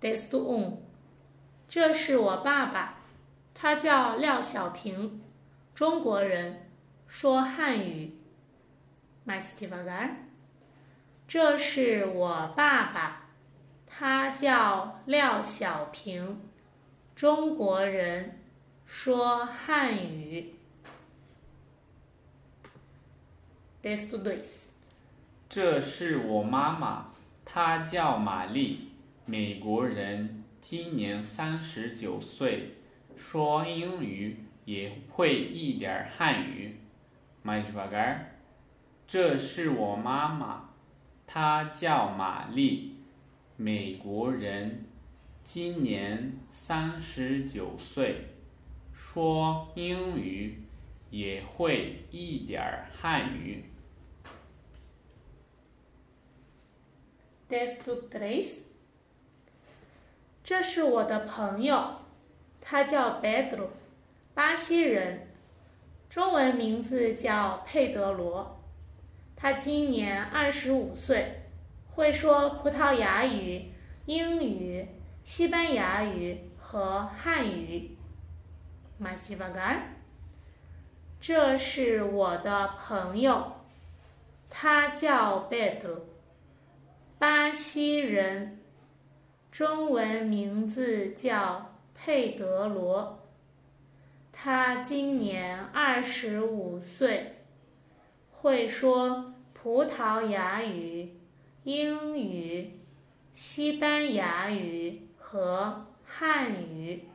Desto um，这是我爸爸，他叫廖小平，中国人，说汉语。Mais devagar，这是我爸爸，他叫廖小平，中国人，说汉语。Desto dois，这是我妈妈，她叫玛丽，美国人，今年三十九岁，说英语，也会一点儿汉语。Mais pagar？这是我妈妈，她叫玛丽，美国人，今年三十九岁，说英语，也会一点儿汉语。Desto 3这是我的朋友，他叫 Pedro，巴西人，中文名字叫佩德罗，他今年二十五岁，会说葡萄牙语、英语、西班牙语和汉语。Mais devagar，这是我的朋友，他叫 Pedro。巴西人，中文名字叫佩德罗，他今年二十五岁，会说葡萄牙语、英语、西班牙语和汉语。